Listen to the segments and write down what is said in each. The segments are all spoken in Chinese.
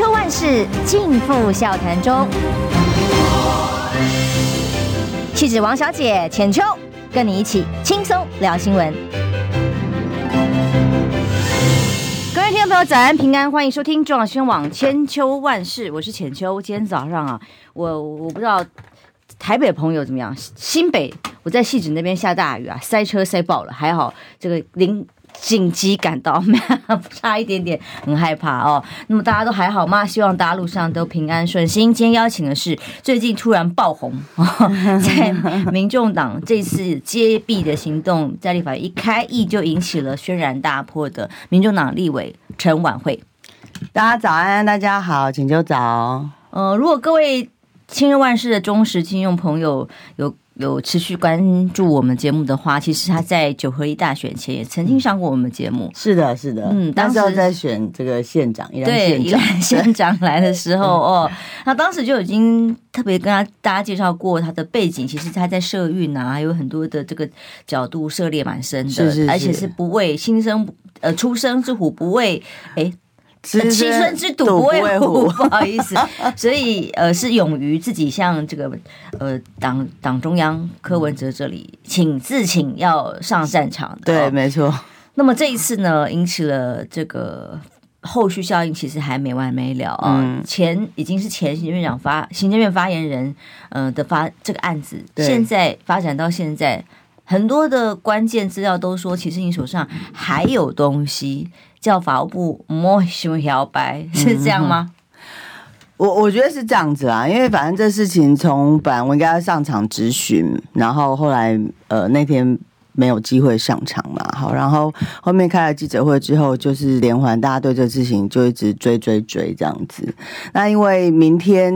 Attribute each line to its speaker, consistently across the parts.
Speaker 1: 秋万事尽付笑谈中。气质王小姐浅秋，跟你一起轻松聊新闻。各位听众朋友，早安平安，欢迎收听中广新闻网千秋万事，我是浅秋。今天早上啊，我我不知道台北朋友怎么样，新北我在汐止那边下大雨啊，塞车塞爆了，还好这个零。紧急赶到，差一点点，很害怕哦。那么大家都还好吗？希望大家路上都平安顺心。今天邀请的是最近突然爆红，在民众党这次揭弊的行动，在立法院一开议就引起了轩然大波的民众党立委陈琬惠。
Speaker 2: 大家早安，大家好，请就早。
Speaker 1: 呃，如果各位千秋万事的忠实听众朋友有。有持续关注我们节目的话，其实他在九合一大选前也曾经上过我们节目。
Speaker 2: 是的，是的，嗯，当时在选这个县长，
Speaker 1: 对，宜兰县长来的时候 哦，他当时就已经特别跟他大家介绍过他的背景。其实他在社运啊，还有很多的这个角度涉猎蛮深的，
Speaker 2: 是是是，
Speaker 1: 而且是不畏新生呃出生之虎不畏哎。七孙之赌不畏虎，不好意思，所以呃是勇于自己向这个呃党党中央柯文哲这里请自请要上战场的。
Speaker 2: 对，没错。
Speaker 1: 那么这一次呢，引起了这个后续效应，其实还没完没了啊。嗯、前已经是前行政院长发行政院发言人呃的发这个案子，现在发展到现在，很多的关键资料都说，其实你手上还有东西。叫法务部摸胸摇摆是这样吗？
Speaker 2: 我我觉得是这样子啊，因为反正这事情从本来我应该要上场质询，然后后来呃那天。没有机会上场嘛，好，然后后面开了记者会之后，就是连环，大家对这事情就一直追追追这样子。那因为明天，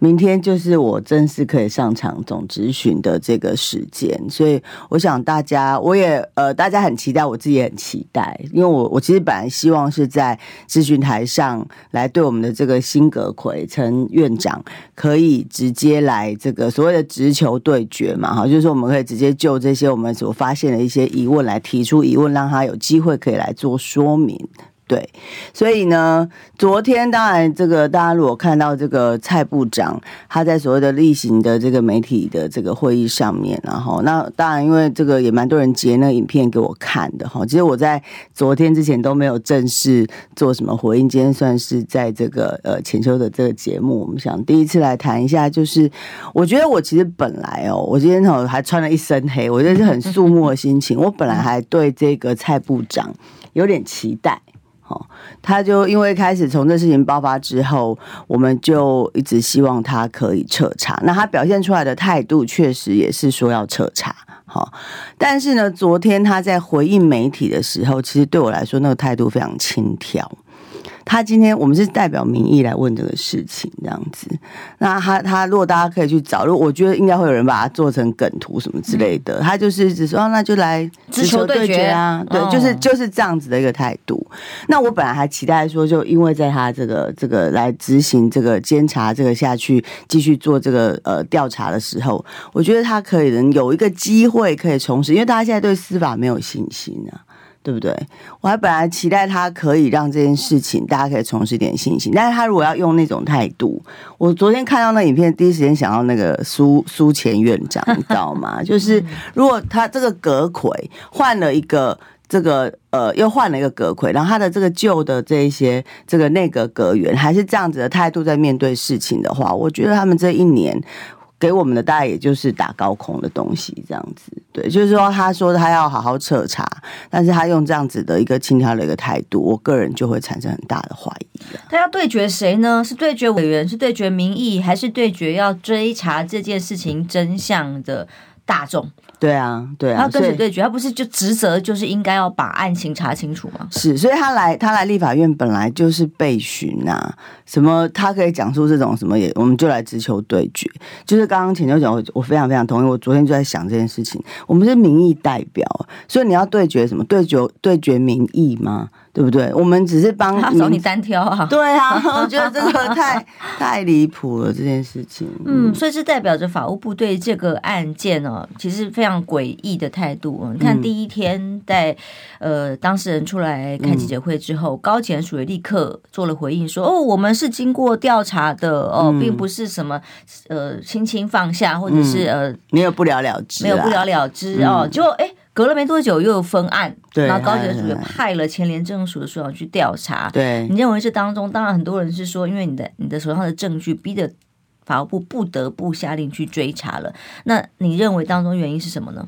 Speaker 2: 明天就是我正式可以上场总质询的这个时间，所以我想大家，我也呃，大家很期待，我自己也很期待，因为我我其实本来希望是在咨询台上来对我们的这个新阁揆陈院长可以直接来这个所谓的直球对决嘛，哈，就是我们可以直接就这些我们所发现的一些疑问来提出疑问，让他有机会可以来做说明。对，所以呢，昨天当然这个大家如果看到这个蔡部长他在所谓的例行的这个媒体的这个会议上面，然后那当然因为这个也蛮多人截那个影片给我看的哈。其实我在昨天之前都没有正式做什么回应，今天算是在这个呃浅秋的这个节目，我们想第一次来谈一下，就是我觉得我其实本来哦，我今天哦还穿了一身黑，我觉得是很肃穆的心情。我本来还对这个蔡部长有点期待。哦，他就因为开始从这事情爆发之后，我们就一直希望他可以彻查。那他表现出来的态度确实也是说要彻查。好，但是呢，昨天他在回应媒体的时候，其实对我来说那个态度非常轻佻。他今天我们是代表民意来问这个事情，这样子。那他他如果大家可以去找，如果我觉得应该会有人把它做成梗图什么之类的。他就是只说，哦，那就来直球对决啊，对，就是就是这样子的一个态度。那我本来还期待说，就因为在他这个这个来执行这个监察这个下去继续做这个呃调查的时候，我觉得他可以能有一个机会可以重拾，因为大家现在对司法没有信心啊。对不对？我还本来期待他可以让这件事情大家可以重拾点信心，但是他如果要用那种态度，我昨天看到那影片，第一时间想到那个苏 苏前院长，你知道吗？就是如果他这个阁魁换了一个这个呃，又换了一个阁魁，然后他的这个旧的这一些这个内阁阁员还是这样子的态度在面对事情的话，我觉得他们这一年。给我们的大概也就是打高空的东西，这样子，对，就是说，他说他要好好彻查，但是他用这样子的一个轻佻的一个态度，我个人就会产生很大的怀疑。
Speaker 1: 他要对决谁呢？是对决委员，是对决民意，还是对决要追查这件事情真相的大众？
Speaker 2: 对啊，对啊，
Speaker 1: 他跟谁对决？他不是就职责就是应该要把案情查清楚吗？
Speaker 2: 是，所以他来他来立法院本来就是被询啊，什么他可以讲出这种什么也，我们就来直球对决。就是刚刚前就讲，我我非常非常同意。我昨天就在想这件事情，我们是民意代表，所以你要对决什么？对决对决民意吗？对不对？我们只是帮
Speaker 1: 他找你单挑啊！
Speaker 2: 对啊，我觉得这个太太离谱了这件事情。
Speaker 1: 嗯，所以是代表着法务部对这个案件呢，其实非常。样诡异的态度。你看第一天在呃当事人出来开记者会之后，嗯、高检署也立刻做了回应说，说哦，我们是经过调查的哦，嗯、并不是什么呃轻轻放下，或者是呃
Speaker 2: 没有不了了之，
Speaker 1: 没有不了了之哦，结果哎。隔了没多久，又有分案，
Speaker 2: 对
Speaker 1: 然后高检署也派了前廉政署的署长去调查。
Speaker 2: 对，
Speaker 1: 你认为这当中，当然很多人是说，因为你的你的手上的证据逼得法务部不得不下令去追查了。那你认为当中原因是什么呢？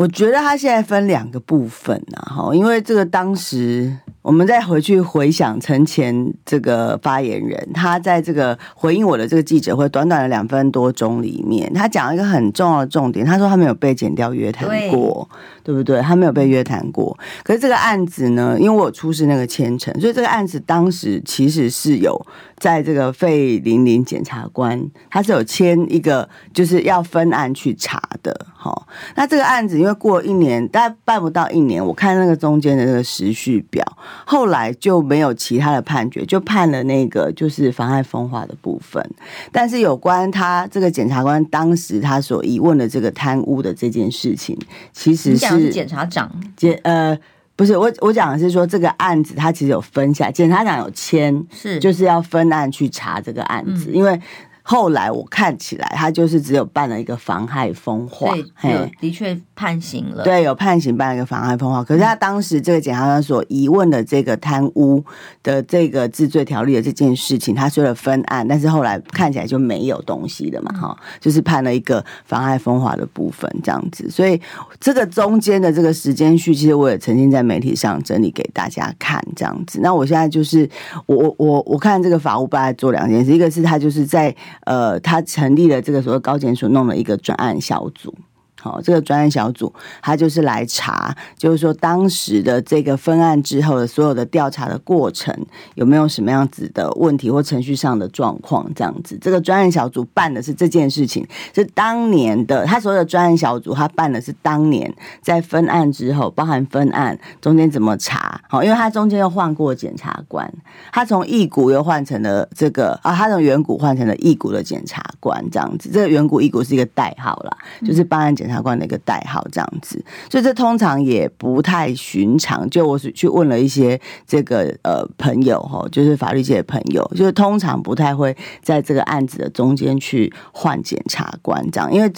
Speaker 2: 我觉得他现在分两个部分啊，哈，因为这个当时。我们再回去回想陈前这个发言人，他在这个回应我的这个记者会，短短的两分多钟里面，他讲了一个很重要的重点，他说他没有被剪掉约谈过，对，对不对？他没有被约谈过。可是这个案子呢，因为我出示那个签呈，所以这个案子当时其实是有在这个费玲玲检察官，他是有签一个就是要分案去查的。好，那这个案子因为过了一年，大概办不到一年，我看那个中间的那个时序表。后来就没有其他的判决，就判了那个就是妨害风化的部分。但是有关他这个检察官当时他所疑问的这个贪污的这件事情，其实是
Speaker 1: 检察长
Speaker 2: 检呃不是我我讲的是说这个案子他其实有分下，检察长有签是就是要分案去查这个案子，嗯、因为。后来我看起来，他就是只有办了一个妨害风化，
Speaker 1: 对，嘿。的确判刑了。
Speaker 2: 对，有判刑，办一个妨害风化。可是他当时这个检察官所疑问的这个贪污的这个治罪条例的这件事情，他说了分案，但是后来看起来就没有东西了嘛，哈，就是判了一个妨害风化的部分这样子。所以这个中间的这个时间序，其实我也曾经在媒体上整理给大家看这样子。那我现在就是我我我我看这个法务部在做两件事，一个是他就是在。呃，他成立了这个所谓高检署，弄了一个专案小组。好，这个专案小组他就是来查，就是说当时的这个分案之后的所有的调查的过程有没有什么样子的问题或程序上的状况，这样子。这个专案小组办的是这件事情，是当年的他所有的专案小组，他办的是当年在分案之后，包含分案中间怎么查。好，因为他中间又换过检察官，他从一股又换成了这个啊，他从远古换成了一股的检察官，这样子。这个远古一股是一个代号啦，就是办案检。检察官的一个代号，这样子，所以这通常也不太寻常。就我是去问了一些这个呃朋友哈，就是法律界的朋友，就是通常不太会在这个案子的中间去换检察官这样，因为。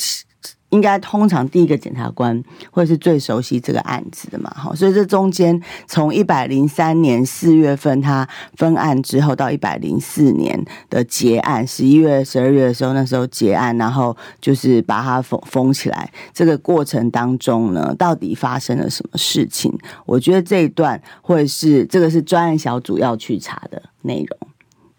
Speaker 2: 应该通常第一个检察官会是最熟悉这个案子的嘛，好，所以这中间从一百零三年四月份他分案之后，到一百零四年的结案，十一月、十二月的时候，那时候结案，然后就是把它封封起来。这个过程当中呢，到底发生了什么事情？我觉得这一段会是这个是专案小组要去查的内容。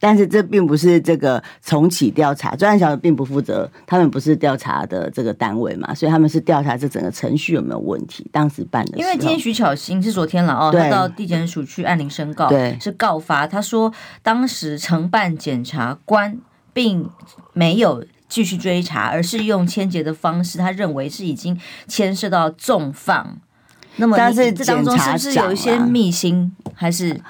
Speaker 2: 但是这并不是这个重启调查，专案小组并不负责，他们不是调查的这个单位嘛，所以他们是调查这整个程序有没有问题。当时办的，
Speaker 1: 因为今天徐巧芯是昨天了哦，对他到地检署去按铃申告，
Speaker 2: 对，
Speaker 1: 是告发，他说当时承办检察官并没有继续追查，而是用签结的方式，他认为是已经牵涉到重放。那么，但是这当中是不是有一些秘辛，还是？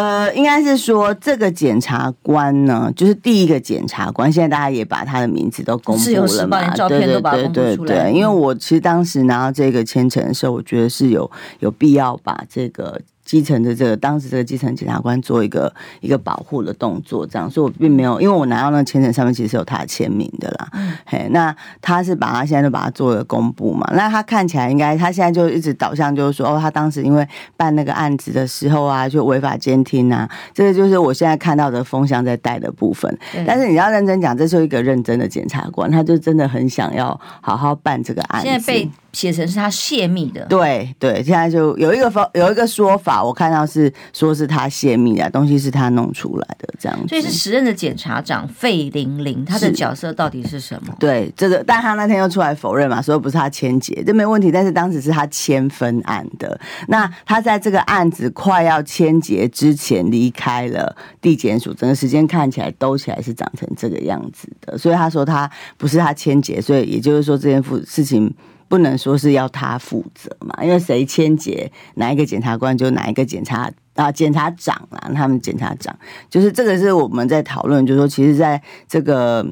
Speaker 2: 呃，应该是说这个检察官呢，就是第一个检察官。现在大家也把他的名字都公布了嘛，
Speaker 1: 照片都把公布出来。对对对对，因
Speaker 2: 为我其实当时拿到这个签呈的时候，我觉得是有有必要把这个。基层的这个当时这个基层检察官做一个一个保护的动作，这样，所以我并没有，因为我拿到那个签呈上面其实是有他的签名的啦。嗯，嘿，那他是把他现在就把他做了公布嘛？那他看起来应该，他现在就一直导向就是说，哦，他当时因为办那个案子的时候啊，就违法监听啊，这个就是我现在看到的风向在带的部分。但是你要认真讲，这是一个认真的检察官，他就真的很想要好好办这个案子。
Speaker 1: 现在被写成是他泄密的，
Speaker 2: 对对，现在就有一个方有一个说法，我看到是说是他泄密的东西是他弄出来的这样子，
Speaker 1: 所以是时任的检察长费玲玲，他的角色到底是什么？
Speaker 2: 对这个，但他那天又出来否认嘛，说不是他签结，这没问题。但是当时是他签分案的，那他在这个案子快要签结之前离开了地检署，整个时间看起来兜起来是长成这个样子的，所以他说他不是他签结，所以也就是说这件事情。不能说是要他负责嘛，因为谁签结，哪一个检察官就哪一个检察啊，检察长啊，他们检察长就是这个是我们在讨论，就是说，其实在这个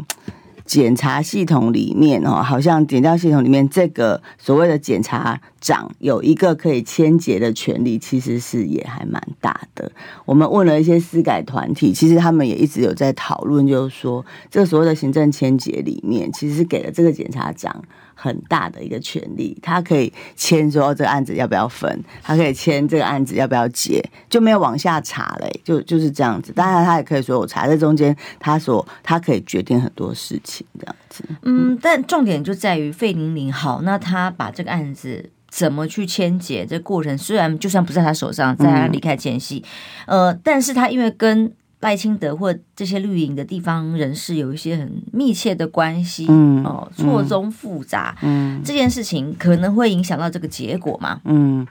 Speaker 2: 检察系统里面哦，好像检调系统里面这个所谓的检察长有一个可以签结的权利，其实是也还蛮大的。我们问了一些司改团体，其实他们也一直有在讨论，就是说这个所谓的行政签结里面，其实是给了这个检察长。很大的一个权利，他可以签说这个案子要不要分，他可以签这个案子要不要结，就没有往下查嘞，就就是这样子。当然，他也可以说我查在中间，他所他可以决定很多事情这样子。
Speaker 1: 嗯，但重点就在于费玲玲好，那他把这个案子怎么去签结，这个过程虽然就算不在他手上，在他离开前夕，嗯、呃，但是他因为跟。赖清德或这些绿营的地方人士有一些很密切的关系，嗯，哦，错综复杂，嗯，这件事情可能会影响到这个结果吗？嗯。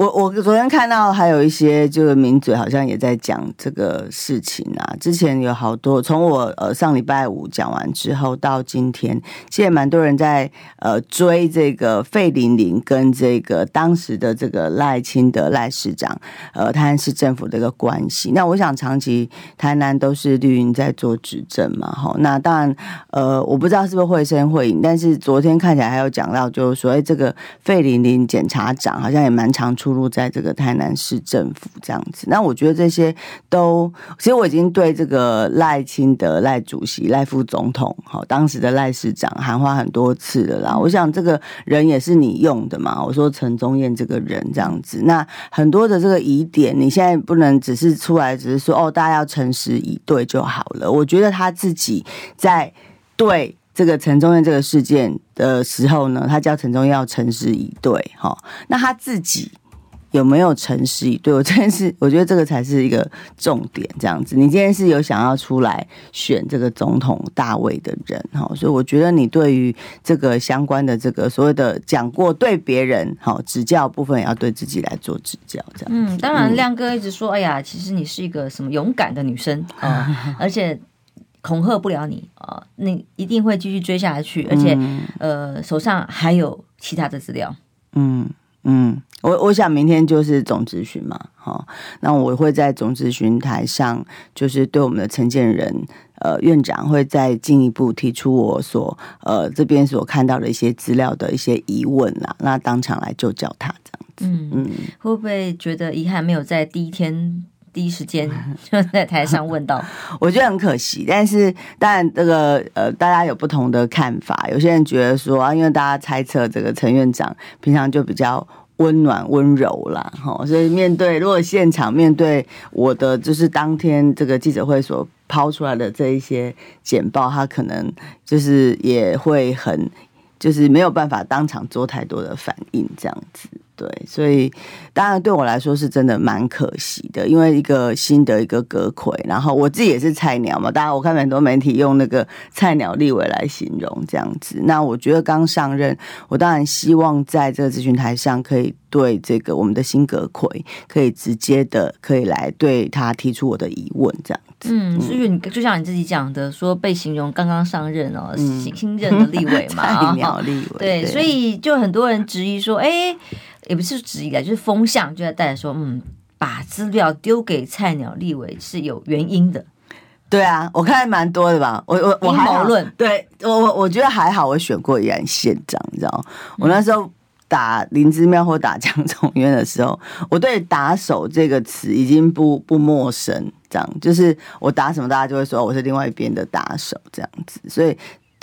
Speaker 2: 我我昨天看到还有一些就是名嘴好像也在讲这个事情啊。之前有好多从我呃上礼拜五讲完之后到今天，其实也蛮多人在呃追这个费玲玲跟这个当时的这个赖清德赖市长呃台南市政府的一个关系。那我想长期台南都是绿营在做执政嘛，哈。那当然呃我不知道是不是会声会影，但是昨天看起来还有讲到就是说，哎，这个费玲玲检察长好像也蛮常出。入在这个台南市政府这样子，那我觉得这些都，其实我已经对这个赖清德赖主席赖副总统，好当时的赖市长喊话很多次了啦。我想这个人也是你用的嘛，我说陈宗彦这个人这样子，那很多的这个疑点，你现在不能只是出来只是说哦，大家要诚实以对就好了。我觉得他自己在对。这个陈宗彦这个事件的时候呢，他叫陈宗彦要诚实以对，哈，那他自己。有没有诚实以对？我真是，我觉得这个才是一个重点。这样子，你今天是有想要出来选这个总统大位的人哈，所以我觉得你对于这个相关的这个所谓的讲过对别人好指教部分，也要对自己来做指教。这样，
Speaker 1: 嗯，当然，亮哥一直说，哎呀，其实你是一个什么勇敢的女生啊，而且恐吓不了你啊，你一定会继续追下去，而且呃，手上还有其他的资料，
Speaker 2: 嗯。嗯，我我想明天就是总咨询嘛，哦，那我会在总咨询台上，就是对我们的承建人呃院长会再进一步提出我所呃这边所看到的一些资料的一些疑问啦，那当场来就叫他这样子，嗯
Speaker 1: 嗯，会不会觉得遗憾没有在第一天第一时间 就在台上问到？
Speaker 2: 我觉得很可惜，但是当然这个呃大家有不同的看法，有些人觉得说啊，因为大家猜测这个陈院长平常就比较。温暖温柔啦，哈，所以面对如果现场面对我的就是当天这个记者会所抛出来的这一些简报，他可能就是也会很就是没有办法当场做太多的反应，这样子。对，所以当然对我来说是真的蛮可惜的，因为一个新的一个阁揆，然后我自己也是菜鸟嘛，当然我看很多媒体用那个菜鸟立委来形容这样子。那我觉得刚上任，我当然希望在这个咨询台上可以对这个我们的新阁揆，可以直接的可以来对他提出我的疑问这样子。
Speaker 1: 嗯，所以你就像你自己讲的，说被形容刚刚上任哦，新新任的立委嘛，
Speaker 2: 菜鸟立委。
Speaker 1: 对，所以就很多人质疑说，哎。也不是质疑的，就是风向就在带着说，嗯，把资料丢给菜鸟立委是有原因的。
Speaker 2: 对啊，我看还蛮多的吧。我我我
Speaker 1: 还好论，
Speaker 2: 对我我我觉得还好，我选过宜兰县长，你知道？我那时候打林之妙或打江聪渊的时候，我对“打手”这个词已经不不陌生，这样就是我打什么，大家就会说我是另外一边的打手这样子。所以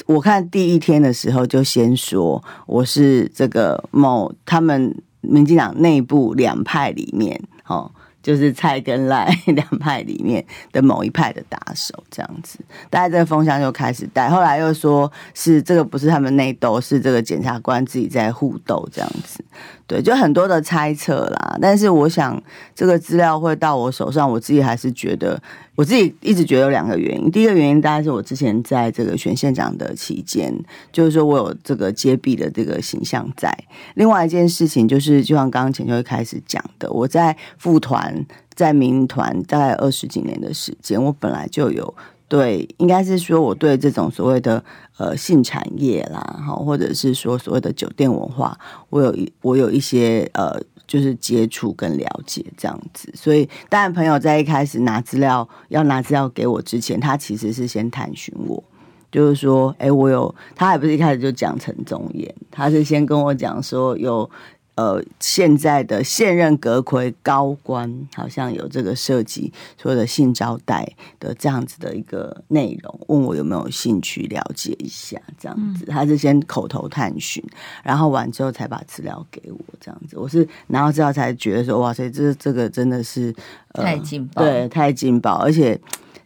Speaker 2: 我看第一天的时候就先说我是这个某他们。民进党内部两派里面，哦，就是蔡跟赖 两派里面的某一派的打手，这样子，大家这个风向就开始带。后来又说是这个不是他们内斗，是这个检察官自己在互斗，这样子。对，就很多的猜测啦，但是我想这个资料会到我手上，我自己还是觉得，我自己一直觉得有两个原因。第一个原因大概是我之前在这个选县长的期间，就是说我有这个揭弊的这个形象在。另外一件事情就是，就像刚刚前就会开始讲的，我在副团、在民团大概二十几年的时间，我本来就有。对，应该是说我对这种所谓的呃性产业啦，哈，或者是说所谓的酒店文化，我有一我有一些呃，就是接触跟了解这样子。所以，当然朋友在一开始拿资料要拿资料给我之前，他其实是先探寻我，就是说，哎，我有，他还不是一开始就讲陈宗彦，他是先跟我讲说有。呃，现在的现任阁魁高官好像有这个涉及所有的性招待的这样子的一个内容，问我有没有兴趣了解一下，这样子，他是先口头探寻，然后完之后才把资料给我，这样子，我是拿到资料才觉得说，哇塞，这这个真的是、
Speaker 1: 呃、太劲爆，
Speaker 2: 对，太劲爆，而且。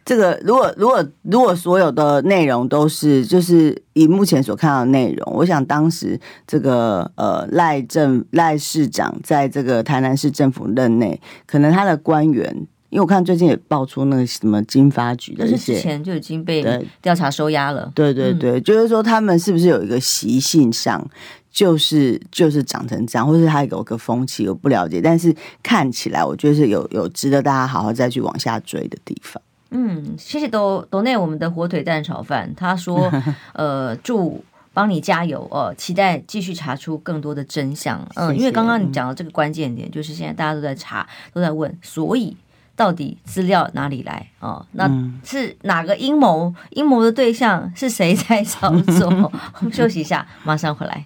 Speaker 2: 这个如果如果如果所有的内容都是就是以目前所看到的内容，我想当时这个呃赖政赖市长在这个台南市政府任内，可能他的官员，因为我看最近也爆出那个什么金发局的一些，
Speaker 1: 之前就已经被调查收押了。
Speaker 2: 对对对，嗯、就是说他们是不是有一个习性上，就是就是长成这样，或是他有个风气，我不了解，但是看起来我觉得是有有值得大家好好再去往下追的地方。
Speaker 1: 嗯，谢谢都都内我们的火腿蛋炒饭。他说，呃，祝帮你加油哦、呃，期待继续查出更多的真相。嗯、呃，因为刚刚你讲的这个关键点，就是现在大家都在查，都在问，所以到底资料哪里来哦、呃，那是哪个阴谋？阴谋的对象是谁在操作？我们休息一下，马上回来。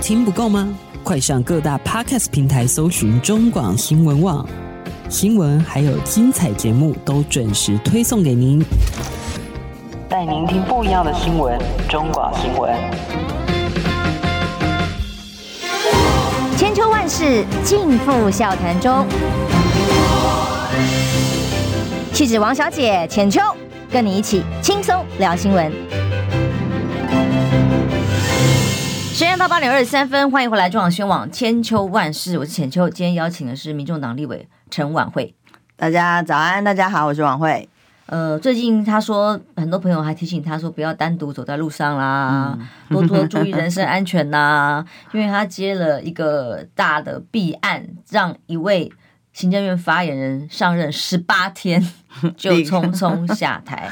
Speaker 3: 听不够吗？快上各大 Podcast 平台搜寻中广新闻网。新闻还有精彩节目都准时推送给您，带您听不一样的新闻。中广新闻，
Speaker 1: 千秋万世尽付笑谈中。气质王小姐浅秋，跟你一起轻松聊新闻。时间到八点二十三分，欢迎回来中广新闻网千秋万世，我是浅秋。今天邀请的是民众党立委。陈婉慧，
Speaker 2: 大家早安，大家好，我是婉慧。
Speaker 1: 呃，最近他说，很多朋友还提醒他说，不要单独走在路上啦，嗯、多多注意人身安全呐，因为他接了一个大的弊案，让一位行政院发言人上任十八天 就匆匆下台。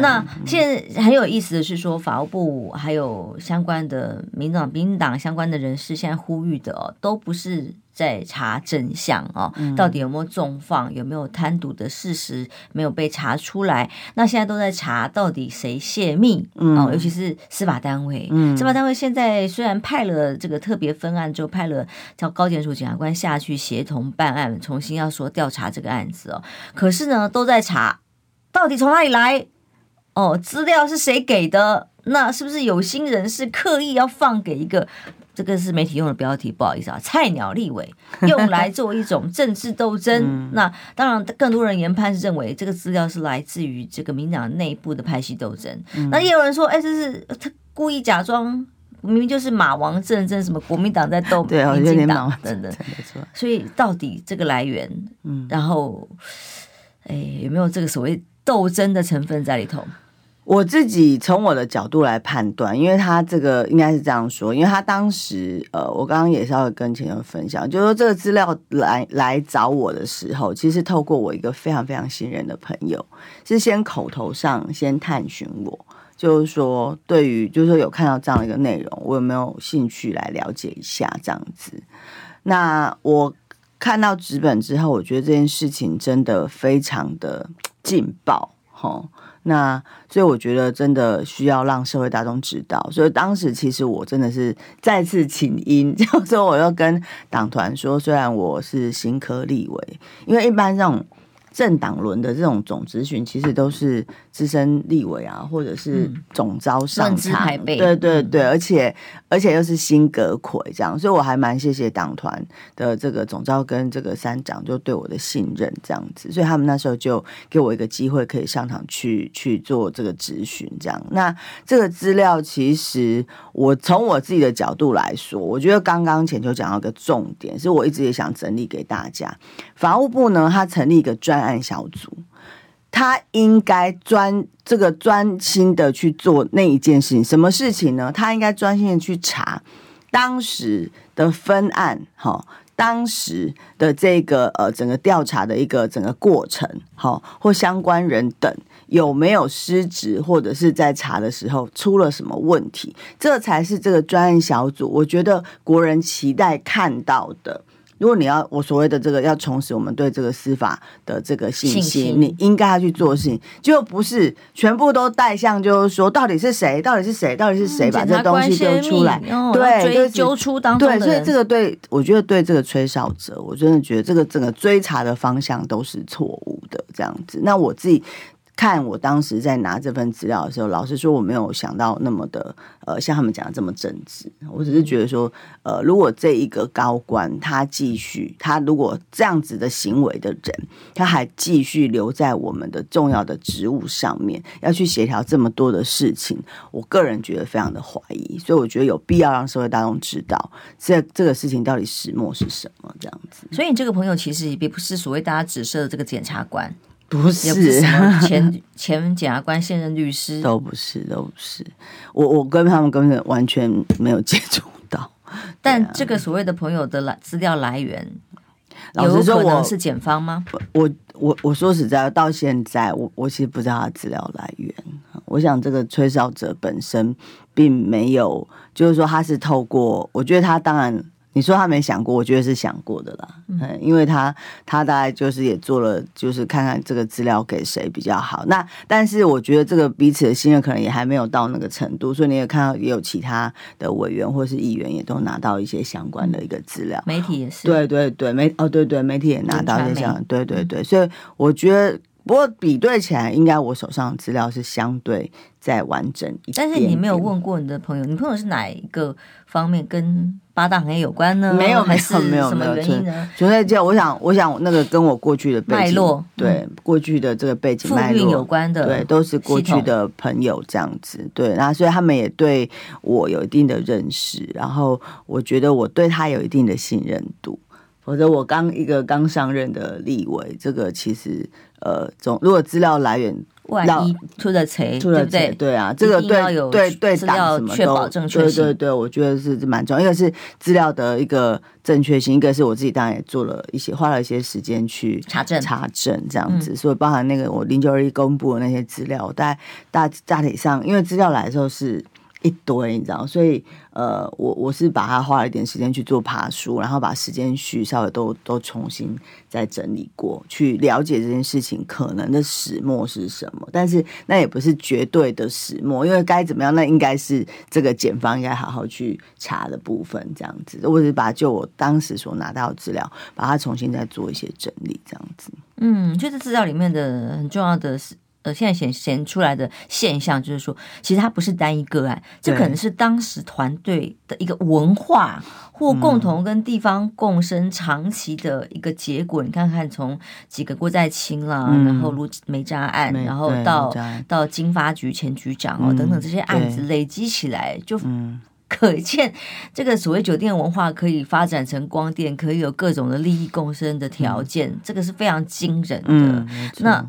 Speaker 1: 那现在很有意思的是说，法务部还有相关的民党、民党相关的人士，现在呼吁的哦，都不是。在查真相哦，到底有没有纵放，有没有贪渎的事实没有被查出来？那现在都在查到底谁泄密哦，尤其是司法单位。嗯，司法单位现在虽然派了这个特别分案，就派了叫高检署检察官下去协同办案，重新要说调查这个案子哦。可是呢，都在查到底从哪里来哦，资料是谁给的？那是不是有心人是刻意要放给一个？这个是媒体用的标题，不好意思啊，菜鸟立委 用来做一种政治斗争。那当然，更多人研判是认为这个资料是来自于这个民党内部的派系斗争。那也有人说，哎，这是他故意假装，明明就是马王政争，什么国民党在斗民进党等等。所以到底这个来源，然后，哎，有没有这个所谓斗争的成分在里头？
Speaker 2: 我自己从我的角度来判断，因为他这个应该是这样说，因为他当时呃，我刚刚也稍微跟前友分享，就是说这个资料来来找我的时候，其实透过我一个非常非常信任的朋友，是先口头上先探寻我，就是说对于就是说有看到这样的一个内容，我有没有兴趣来了解一下这样子？那我看到纸本之后，我觉得这件事情真的非常的劲爆，齁。那所以我觉得真的需要让社会大众知道，所以当时其实我真的是再次请缨，就说我要跟党团说，虽然我是新科立委，因为一般这种。政党轮的这种总咨询，其实都是资深立委啊，或者是总召上场，嗯、对对对，而且而且又是新阁揆这样，所以我还蛮谢谢党团的这个总召跟这个三长就对我的信任这样子，所以他们那时候就给我一个机会可以上场去去做这个质询这样。那这个资料其实我从我自己的角度来说，我觉得刚刚浅秋讲到一个重点，是我一直也想整理给大家。法务部呢，他成立一个专案小组，他应该专这个专心的去做那一件事情。什么事情呢？他应该专心的去查当时的分案，哈，当时的这个呃整个调查的一个整个过程，哈，或相关人等有没有失职，或者是在查的时候出了什么问题，这才是这个专案小组我觉得国人期待看到的。如果你要我所谓的这个要重拾我们对这个司法的这个信心，你应该要去做事情，就不是全部都带向，就是说到底是谁，到底是谁，到底是谁把这东西丢出来，
Speaker 1: 嗯、
Speaker 2: 对，
Speaker 1: 追究出当
Speaker 2: 对，所以这个对我觉得对这个吹哨者，我真的觉得这个整个追查的方向都是错误的，这样子。那我自己。看我当时在拿这份资料的时候，老实说我没有想到那么的呃，像他们讲的这么正直。我只是觉得说，呃，如果这一个高官他继续，他如果这样子的行为的人，他还继续留在我们的重要的职务上面，要去协调这么多的事情，我个人觉得非常的怀疑。所以我觉得有必要让社会大众知道，这这个事情到底始末是什么这样子。
Speaker 1: 所以你这个朋友其实也不是所谓大家指涉的这个检察官。
Speaker 2: 不是，
Speaker 1: 不是前 前检察官、现任律师
Speaker 2: 都不是，都不是。我我跟他们根本完全没有接触到。
Speaker 1: 但这个所谓的朋友的来资料来源，老实说，我是检方吗？
Speaker 2: 我我我说实在，到现在我我其实不知道他资料来源。我想这个吹哨者本身并没有，就是说他是透过，我觉得他当然。你说他没想过，我觉得是想过的啦，嗯，因为他他大概就是也做了，就是看看这个资料给谁比较好。那但是我觉得这个彼此的信任可能也还没有到那个程度，所以你也看到也有其他的委员或是议员也都拿到一些相关的一个资料，
Speaker 1: 媒体也是，
Speaker 2: 对对对，媒哦对对，媒体也拿到一些相关，对对对，所以我觉得。不过比对起来，应该我手上的资料是相对再完整一点点。
Speaker 1: 但是你没有问过你的朋友，你朋友是哪一个方面跟八大行业有关呢？
Speaker 2: 没有，
Speaker 1: 没有
Speaker 2: 没有，
Speaker 1: 什么原因呢？
Speaker 2: 纯粹就我想，我想那个跟我过去的背景
Speaker 1: 脉络，
Speaker 2: 对过去的这个背景脉络
Speaker 1: 有关的，
Speaker 2: 对，都是过去的朋友这样子。对，然后所以他们也对我有一定的认识，然后我觉得我对他有一定的信任度。否则我刚一个刚上任的立委，这个其实呃，总如果资料来源
Speaker 1: 万一出了错，
Speaker 2: 出了错，对，对啊，这个对对对，资料
Speaker 1: 确保正确性，
Speaker 2: 对对对，我觉得是蛮重要。一个是资料的一个正确性，一个是我自己当然也做了一些，花了一些时间去
Speaker 1: 查证
Speaker 2: 查证这样子，嗯、所以包含那个我零九二一公布的那些资料，我大概大大体上，因为资料来的时候是。一堆，你知道，所以呃，我我是把它花了一点时间去做爬书，然后把时间序稍微都都重新再整理过，去了解这件事情可能的始末是什么。但是那也不是绝对的始末，因为该怎么样，那应该是这个检方应该好好去查的部分，这样子。我只是把就我当时所拿到的资料，把它重新再做一些整理，这样子。
Speaker 1: 嗯，就是资料里面的很重要的是。呃，现在显显出来的现象就是说，其实它不是单一个案，这可能是当时团队的一个文化或共同跟地方共生长期的一个结果。嗯、你看看，从几个郭在清啦，嗯、然后卢梅渣案，然后到到经发局前局长哦、嗯、等等这些案子累积起来，就 可见这个所谓酒店文化可以发展成光电，可以有各种的利益共生的条件，嗯、这个是非常惊人的。嗯、那。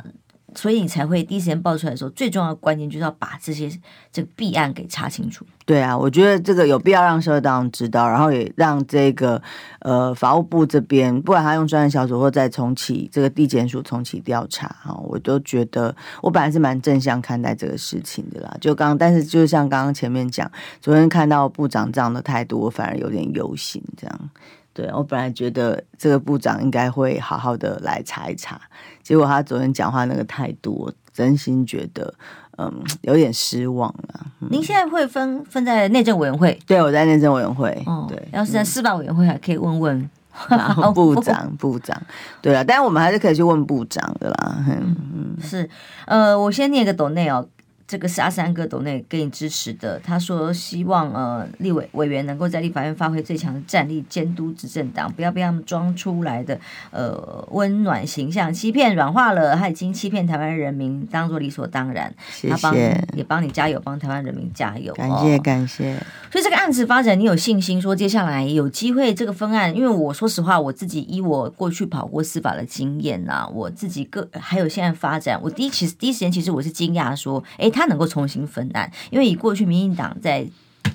Speaker 1: 所以你才会第一时间爆出来的时候，最重要的关键就是要把这些这个弊案给查清楚。
Speaker 2: 对啊，我觉得这个有必要让社会大众知道，然后也让这个呃法务部这边，不管他用专案小组或再重启这个地检署重启调查哈，我都觉得我本来是蛮正向看待这个事情的啦。就刚，但是就像刚刚前面讲，昨天看到部长这样的态度，我反而有点忧心这样。对，我本来觉得这个部长应该会好好的来查一查，结果他昨天讲话那个态度，我真心觉得嗯有点失望了。嗯、
Speaker 1: 您现在会分分在内政委员会？
Speaker 2: 对，我在内政委员会。
Speaker 1: 哦，
Speaker 2: 对，
Speaker 1: 要是在司法委员会，还可以问问、
Speaker 2: 嗯、部长。部长，对啊，但是我们还是可以去问部长的啦。嗯
Speaker 1: 嗯，是，呃，我先念个抖内哦。这个是阿三哥斗内给你支持的，他说希望呃立委委员能够在立法院发挥最强的战力，监督执政党，不要被他们装出来的呃温暖形象欺骗软化了，他已经欺骗台湾人民，当做理所当然。
Speaker 2: 谢谢，
Speaker 1: 他帮也帮你加油，帮台湾人民加油。
Speaker 2: 感谢感谢。
Speaker 1: 所以这个案子发展，你有信心说接下来有机会这个分案？因为我说实话，我自己以我过去跑过司法的经验呐，我自己个还有现在发展，我第一其实第一时间其实我是惊讶说，哎他。他能够重新分案，因为以过去民进党在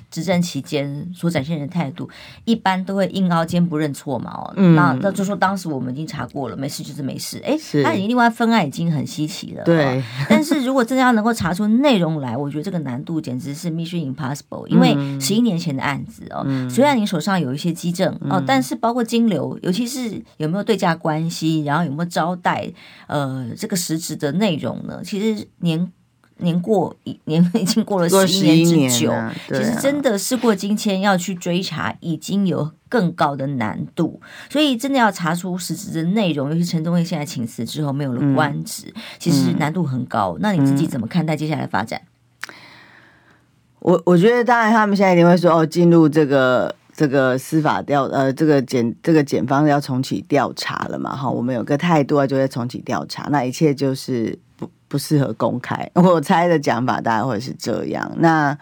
Speaker 1: 执政期间所展现的态度，一般都会硬凹肩不认错嘛。哦，嗯、那那就说当时我们已经查过了，没事就是没事。哎，他已经另外分案已经很稀奇了。
Speaker 2: 对，
Speaker 1: 但是如果真的要能够查出内容来，我觉得这个难度简直是 mission impossible。因为十一年前的案子哦，嗯、虽然你手上有一些基证哦，但是包括金流，尤其是有没有对价关系，然后有没有招待，呃，这个实质的内容呢？其实年。年过一年已经过了十一年之久，啊、其实真的事过境迁，要去追查已经有更高的难度，所以真的要查出实质的内容，尤其陈宗义现在请辞之后没有了官职，嗯、其实难度很高。嗯、那你自己怎么看待接下来的发展？
Speaker 2: 我我觉得当然他们现在一定会说哦，进入这个这个司法调呃这个检这个检方要重启调查了嘛哈，我们有个态度啊，就会重启调查，那一切就是。不适合公开，我猜的讲法大概会是这样。那。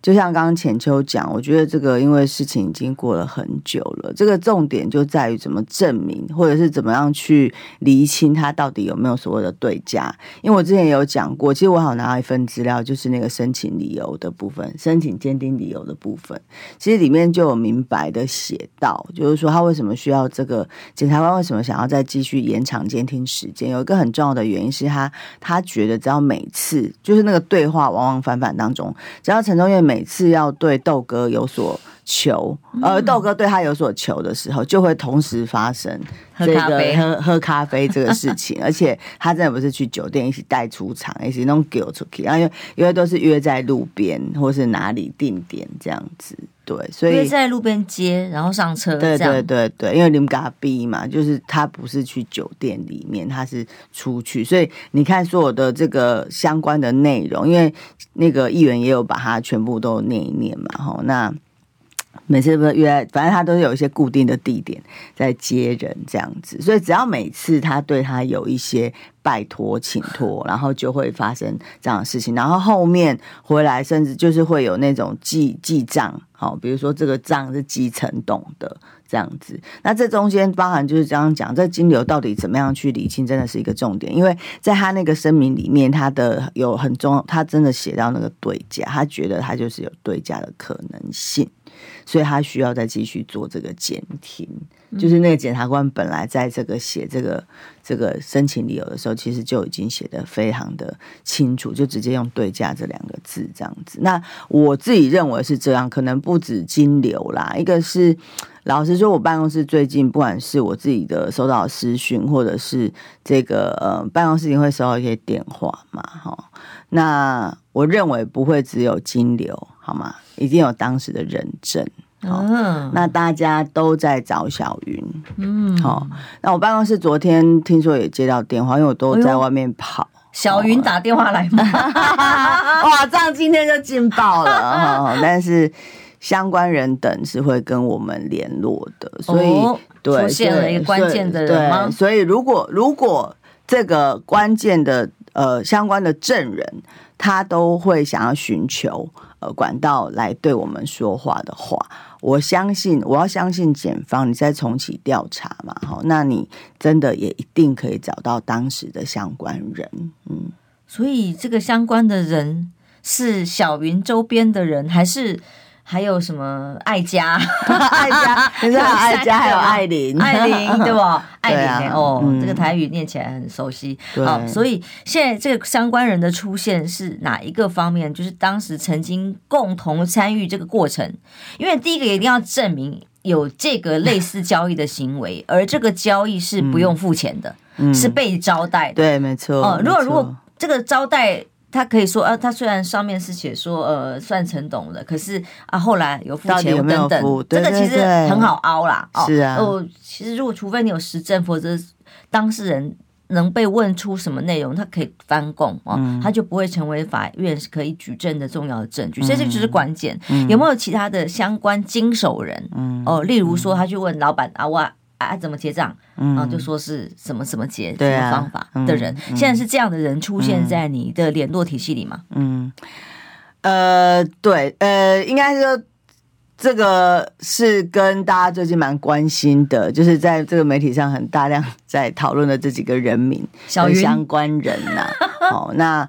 Speaker 2: 就像刚刚浅秋讲，我觉得这个因为事情已经过了很久了，这个重点就在于怎么证明，或者是怎么样去厘清他到底有没有所谓的对价。因为我之前也有讲过，其实我好拿到一份资料，就是那个申请理由的部分，申请鉴定理由的部分，其实里面就有明白的写到，就是说他为什么需要这个检察官为什么想要再继续延长监听时间，有一个很重要的原因是他他觉得只要每次就是那个对话往往反反当中，只要陈宗彦。每次要对豆哥有所求，而豆哥对他有所求的时候，就会同时发生这个喝喝咖啡这个事情。而且他真的不是去酒店一起带出场，一起弄酒出去，然后因为都是约在路边或是哪里定点这样子。对，所以
Speaker 1: 在路边接，然后上车。
Speaker 2: 对对对对，因为你们嘎逼嘛，就是他不是去酒店里面，他是出去，所以你看所有的这个相关的内容，因为那个议员也有把它全部都念一念嘛，吼，那每次不是约，反正他都是有一些固定的地点在接人这样子，所以只要每次他对他有一些。拜托，请托，然后就会发生这样的事情，然后后面回来，甚至就是会有那种记记账，好，比如说这个账是几层懂的这样子，那这中间包含就是这样讲，这金流到底怎么样去理清，真的是一个重点，因为在他那个声明里面，他的有很重，他真的写到那个对价，他觉得他就是有对价的可能性，所以他需要再继续做这个检听。就是那个检察官本来在这个写这个这个申请理由的时候，其实就已经写得非常的清楚，就直接用对价这两个字这样子。那我自己认为是这样，可能不止金流啦，一个是老实说，我办公室最近不管是我自己的收到的私讯，或者是这个呃办公室也会收到一些电话嘛，哈。那我认为不会只有金流，好吗？一定有当时的人证。好，那大家都在找小云。嗯，好，那我办公室昨天听说也接到电话，因为我都在外面跑。
Speaker 1: 小云打电话来吗？
Speaker 2: 哇，这样今天就劲爆了。但是相关人等是会跟我们联络的，所以对，
Speaker 1: 出现了一个关键的人吗？
Speaker 2: 所以如果如果这个关键的呃相关的证人，他都会想要寻求呃管道来对我们说话的话。我相信，我要相信检方，你再重启调查嘛，好，那你真的也一定可以找到当时的相关人，嗯，
Speaker 1: 所以这个相关的人是小云周边的人，还是？还有什么爱家？
Speaker 2: 爱家，你说爱家还有爱玲，
Speaker 1: 爱玲对不？爱玲、欸、哦，嗯、这个台语念起来很熟悉。对好，所以现在这个相关人的出现是哪一个方面？就是当时曾经共同参与这个过程。因为第一个一定要证明有这个类似交易的行为，而这个交易是不用付钱的，嗯、是被招待的。
Speaker 2: 对，没错。哦，
Speaker 1: 如果如果这个招待。他可以说，呃，他虽然上面是写说，呃，算成懂了，可是啊，后来有付钱等等，这个其实很好凹啦。
Speaker 2: 是啊，
Speaker 1: 哦，其实如果除非你有实证，否则当事人能被问出什么内容，他可以翻供哦，他就不会成为法院可以举证的重要的证据。所以这就是关键，有没有其他的相关经手人？哦，例如说，他去问老板啊，我。啊，怎么结账？然后就说是什么什么结，什么方法的人，现在是这样的人出现在你的联络体系里吗？
Speaker 2: 嗯，呃，对，呃，应该说这个是跟大家最近蛮关心的，就是在这个媒体上很大量在讨论的这几个人名，小相关人呐。好，那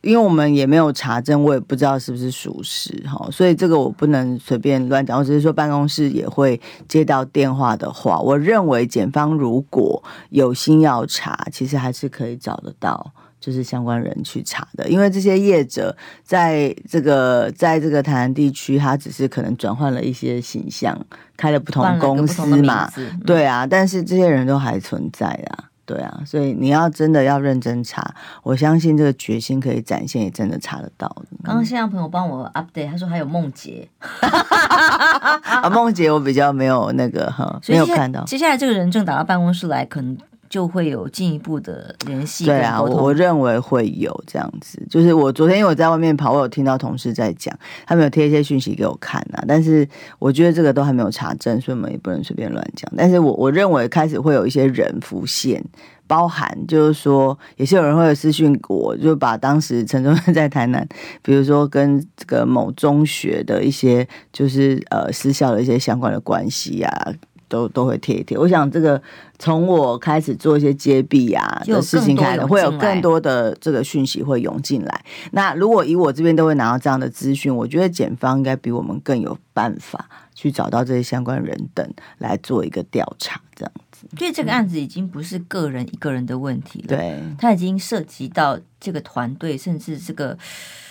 Speaker 2: 因为我们也没有查证，我也不知道是不是属实哈，所以这个我不能随便乱讲。我只是说办公室也会接到电话的话，我认为检方如果有心要查，其实还是可以找得到，就是相关人去查的。因为这些业者在这个在这个台南地区，他只是可能转换了一些形象，开了不同公司嘛，对啊，但是这些人都还存在啊。对啊，所以你要真的要认真查，我相信这个决心可以展现，也真的查得到。
Speaker 1: 刚刚线上朋友帮我 update，他说还有梦洁，
Speaker 2: 啊，梦洁我比较没有那个哈，没有看到。
Speaker 1: 接下来这个人证打到办公室来，可能。就会有进一步的联系。
Speaker 2: 对啊，我认为会有这样子。就是我昨天因为我在外面跑，我有听到同事在讲，他们有贴一些讯息给我看啊。但是我觉得这个都还没有查证，所以我们也不能随便乱讲。但是我我认为开始会有一些人浮现，包含就是说，也是有人会有私讯我，就把当时陈忠任在台南，比如说跟这个某中学的一些就是呃私校的一些相关的关系啊。都都会贴一贴，我想这个从我开始做一些揭弊啊的事情开始，会有更多的这个讯息会涌进来。那如果以我这边都会拿到这样的资讯，我觉得检方应该比我们更有办法去找到这些相关人等来做一个调查，这样子。
Speaker 1: 所以这个案子已经不是个人一个人的问题了，
Speaker 2: 对，
Speaker 1: 它已经涉及到这个团队，甚至这个。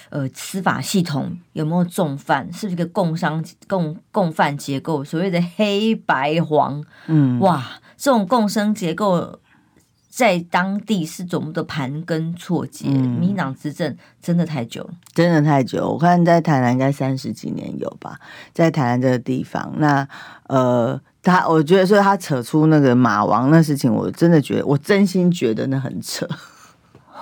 Speaker 1: 呃，司法系统有没有重犯？是不是一个共商共共犯结构？所谓的黑白黄，嗯，哇，这种共生结构在当地是多么的盘根错节。嗯、民进党执政真的太久了，
Speaker 2: 真的太久。我看在台南应该三十几年有吧，在台南这个地方，那呃，他我觉得所以他扯出那个马王那事情，我真的觉得，我真心觉得那很扯。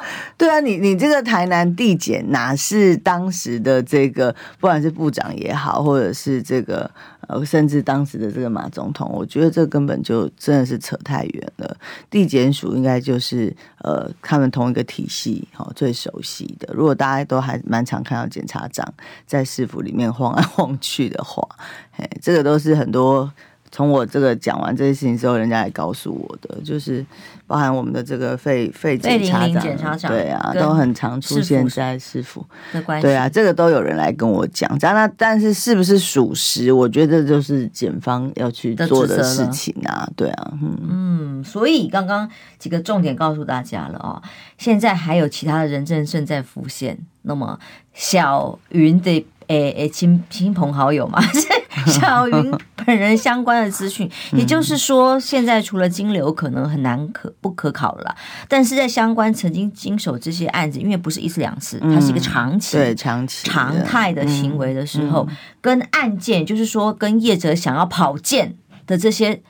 Speaker 2: 对啊，你你这个台南地检哪是当时的这个，不管是部长也好，或者是这个呃，甚至当时的这个马总统，我觉得这根本就真的是扯太远了。地检署应该就是呃，他们同一个体系，哦，最熟悉的。如果大家都还蛮常看到检察长在市府里面晃来 晃去的话，嘿，这个都是很多。从我这个讲完这些事情之后，人家也告诉我的，就是包含我们的这个肺肺检查长，检察长对啊，都很常出现在市府
Speaker 1: 的关系。
Speaker 2: 对啊，这个都有人来跟我讲。那但是是不是属实？我觉得就是检方要去做的事情啊。对啊，嗯
Speaker 1: 嗯，所以刚刚几个重点告诉大家了啊、哦。现在还有其他的人证正在浮现。那么小云的。诶诶，亲亲朋好友嘛，小云本人相关的资讯，也就是说，现在除了金流可能很难可不可考了，但是在相关曾经经手这些案子，因为不是一次两次，它是一个长期、
Speaker 2: 对长期
Speaker 1: 常态的行为的时候，跟案件，就是说跟业者想要跑件的这些。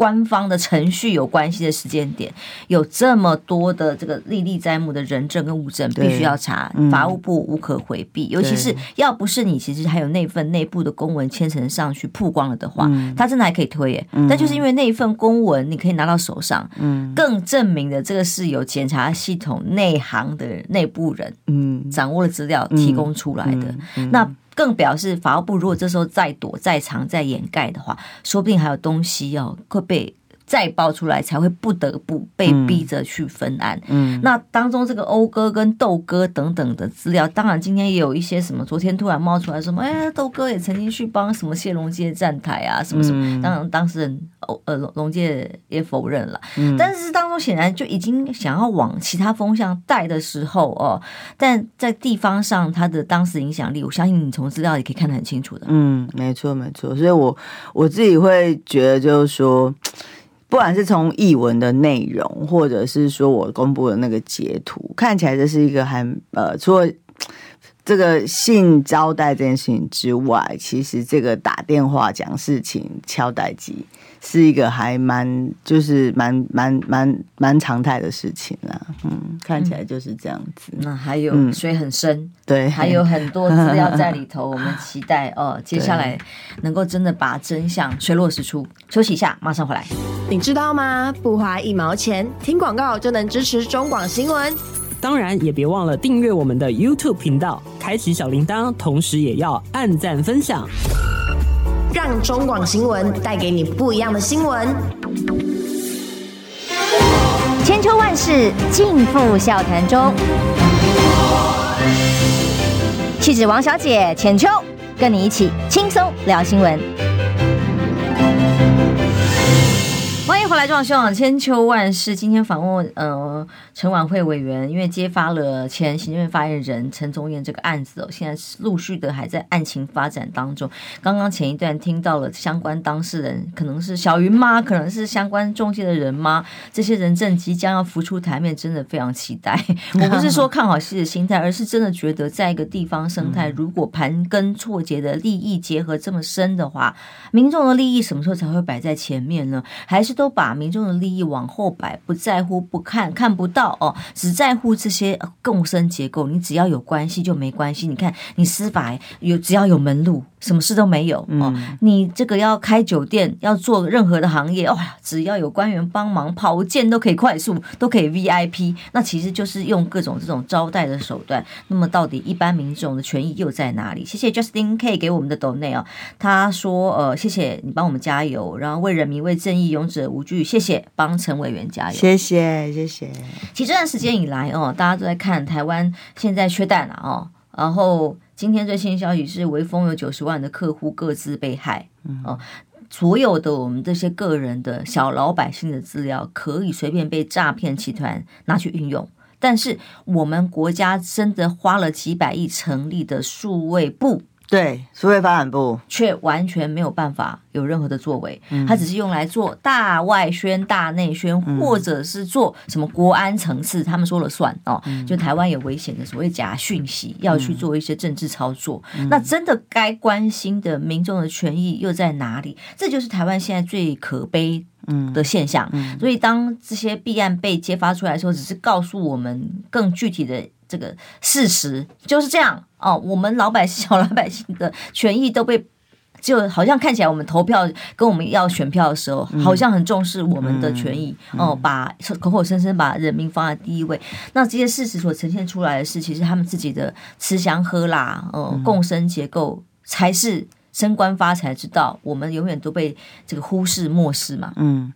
Speaker 1: 官方的程序有关系的时间点，有这么多的这个历历在目的人证跟物证，必须要查，法务部无可回避。尤其是要不是你，其实还有那份内部的公文签呈上去曝光了的话，他真的还可以推耶。但就是因为那一份公文你可以拿到手上，更证明的这个是有检察系统内行的内部人，嗯掌握了资料提供出来的。那。更表示，法务部如果这时候再躲、再藏、再掩盖的话，说不定还有东西要会被。再爆出来才会不得不被逼着去分案。嗯，嗯，那当中这个欧哥跟豆哥等等的资料，当然今天也有一些什么，昨天突然冒出来什么，哎，豆哥也曾经去帮什么谢龙介站台啊，什么什么。嗯、当然当事人欧呃龙龙介也否认了。嗯，但是当中显然就已经想要往其他风向带的时候哦，但在地方上他的当时影响力，我相信你从资料也可以看得很清楚的。
Speaker 2: 嗯，没错没错，所以我我自己会觉得就是说。不管是从译文的内容，或者是说我公布的那个截图，看起来这是一个还呃，除了 这个性招待这件事情之外，其实这个打电话讲事情、敲代机。是一个还蛮就是蛮蛮蛮蛮常态的事情啦，嗯，看起来就是这样子。
Speaker 1: 那还有水很深，嗯、
Speaker 2: 对，
Speaker 1: 还有很多资料在里头，我们期待哦，接下来能够真的把真相水落石出。休息一下，马上回来。
Speaker 4: 你知道吗？不花一毛钱，听广告就能支持中广新闻。
Speaker 3: 当然，也别忘了订阅我们的 YouTube 频道，开启小铃铛，同时也要按赞分享。
Speaker 4: 让中广新闻带给你不一样的新闻。
Speaker 5: 千秋万世尽付笑谈中。
Speaker 1: 气质王小姐浅秋跟你一起轻松聊新闻。来，中广新闻网千秋万世。今天访问呃陈婉会委员，因为揭发了前行政院发言人陈宗彦这个案子哦，现在陆续的还在案情发展当中。刚刚前一段听到了相关当事人，可能是小云妈，可能是相关中介的人吗？这些人证即将要浮出台面，真的非常期待。我不是说看好戏的心态，而是真的觉得在一个地方生态，如果盘根错节的利益结合这么深的话，民众的利益什么时候才会摆在前面呢？还是都？把民众的利益往后摆，不在乎、不看、看不到哦，只在乎这些共生结构。你只要有关系就没关系。你看，你司法有只要有门路，什么事都没有哦。你这个要开酒店，要做任何的行业，哇，只要有官员帮忙，跑件都可以快速，都可以 VIP。那其实就是用各种这种招待的手段。那么，到底一般民众的权益又在哪里？谢谢 Justin K 给我们的抖内哦，他说：“呃，谢谢你帮我们加油，然后为人民、为正义，勇者无惧。谢谢，帮陈委员加油。
Speaker 2: 谢谢，谢谢。
Speaker 1: 其实这段时间以来哦，大家都在看台湾现在缺蛋了哦。然后今天最新消息是，微风有九十万的客户各自被害哦。所有的我们这些个人的小老百姓的资料，可以随便被诈骗集团拿去运用。但是我们国家真的花了几百亿成立的数位部。
Speaker 2: 对，数位发展部
Speaker 1: 却完全没有办法有任何的作为，它只是用来做大外宣、大内宣，或者是做什么国安层次，他们说了算哦。就台湾有危险的所谓假讯息，要去做一些政治操作，那真的该关心的民众的权益又在哪里？这就是台湾现在最可悲的现象。所以当这些弊案被揭发出来的时候，只是告诉我们更具体的。这个事实就是这样哦，我们老百姓、小老百姓的权益都被，就好像看起来我们投票跟我们要选票的时候，好像很重视我们的权益哦，把口口声声把人民放在第一位。那这些事实所呈现出来的是，其实他们自己的吃香喝辣，呃，共生结构才是。升官发财之道，我们永远都被这个忽视漠视嘛。
Speaker 2: 嗯，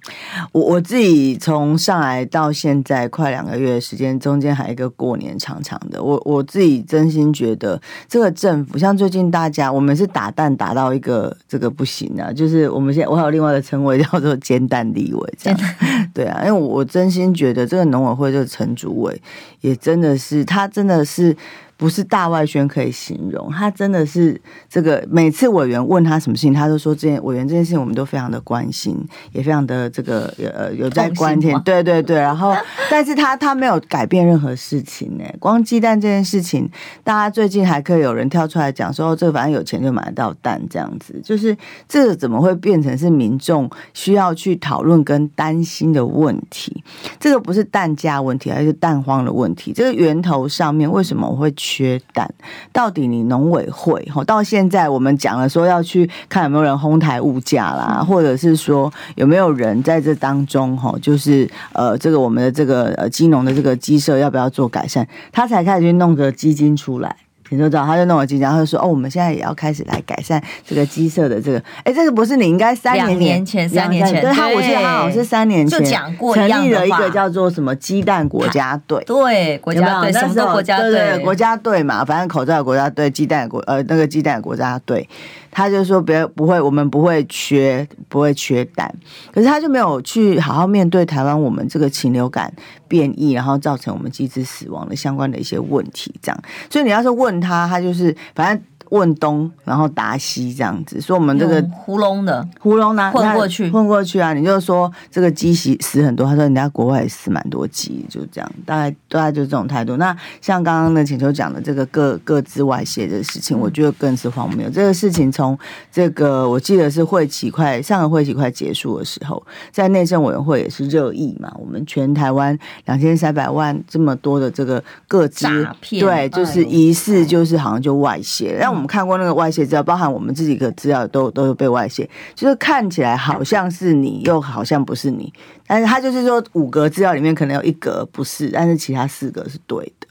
Speaker 2: 我我自己从上来到现在快两个月的时间，中间还有一个过年长长的。我我自己真心觉得，这个政府像最近大家，我们是打蛋打到一个这个不行啊，就是我们现在我还有另外的称谓叫做煎蛋立委这样。对啊，因为我真心觉得这个农委会这个陈主委也真的是，他真的是。不是大外宣可以形容，他真的是这个。每次委员问他什么事情，他都说这件委员这件事情我们都非常的关心，也非常的这个呃有在关心。对对对，然后 但是他他没有改变任何事情呢。光鸡蛋这件事情，大家最近还可以有人跳出来讲说，哦，这个反正有钱就买得到蛋这样子，就是这个怎么会变成是民众需要去讨论跟担心的问题？这个不是蛋价问题，而是蛋荒的问题。这个源头上面为什么我会？缺蛋，到底你农委会到现在我们讲了说要去看有没有人哄抬物价啦，或者是说有没有人在这当中就是呃这个我们的这个呃鸡农的这个鸡舍要不要做改善，他才开始去弄个基金出来。你就知道，他就弄了几张，他就说：“哦，我们现在也要开始来改善这个鸡舍的这个。”哎，这个不是你应该三年
Speaker 1: 年前、三年前，
Speaker 2: 对，他我记得他好像是三年前
Speaker 1: 就讲过，
Speaker 2: 成立了一个叫做什么“鸡蛋国家队”，
Speaker 1: 对，国家队，什么都国家队，
Speaker 2: 对，国家队嘛，反正口罩国家队，鸡蛋国呃那个鸡蛋国家队。他就说别不会，我们不会缺，不会缺蛋。可是他就没有去好好面对台湾我们这个禽流感变异，然后造成我们鸡只死亡的相关的一些问题，这样。所以你要是问他，他就是反正。问东，然后答西，这样子说我们这个
Speaker 1: 糊弄的
Speaker 2: 糊弄呢，
Speaker 1: 混过去，
Speaker 2: 混过去啊！你就说这个鸡死死很多，他说人家国外也死蛮多鸡，就这样，大概大概就是这种态度。那像刚刚的请求讲的这个各各自外泄的事情，我觉得更是荒谬。这个事情从这个我记得是会期快上个会期快结束的时候，在内政委员会也是热议嘛。我们全台湾两千三百万这么多的这个
Speaker 1: 各自
Speaker 2: 对，就是疑似就是好像就外泄，让我们。我看过那个外泄资料，包含我们自己的资料都都有被外泄，就是看起来好像是你，又好像不是你。但是他就是说五格资料里面可能有一格不是，但是其他四格是对的。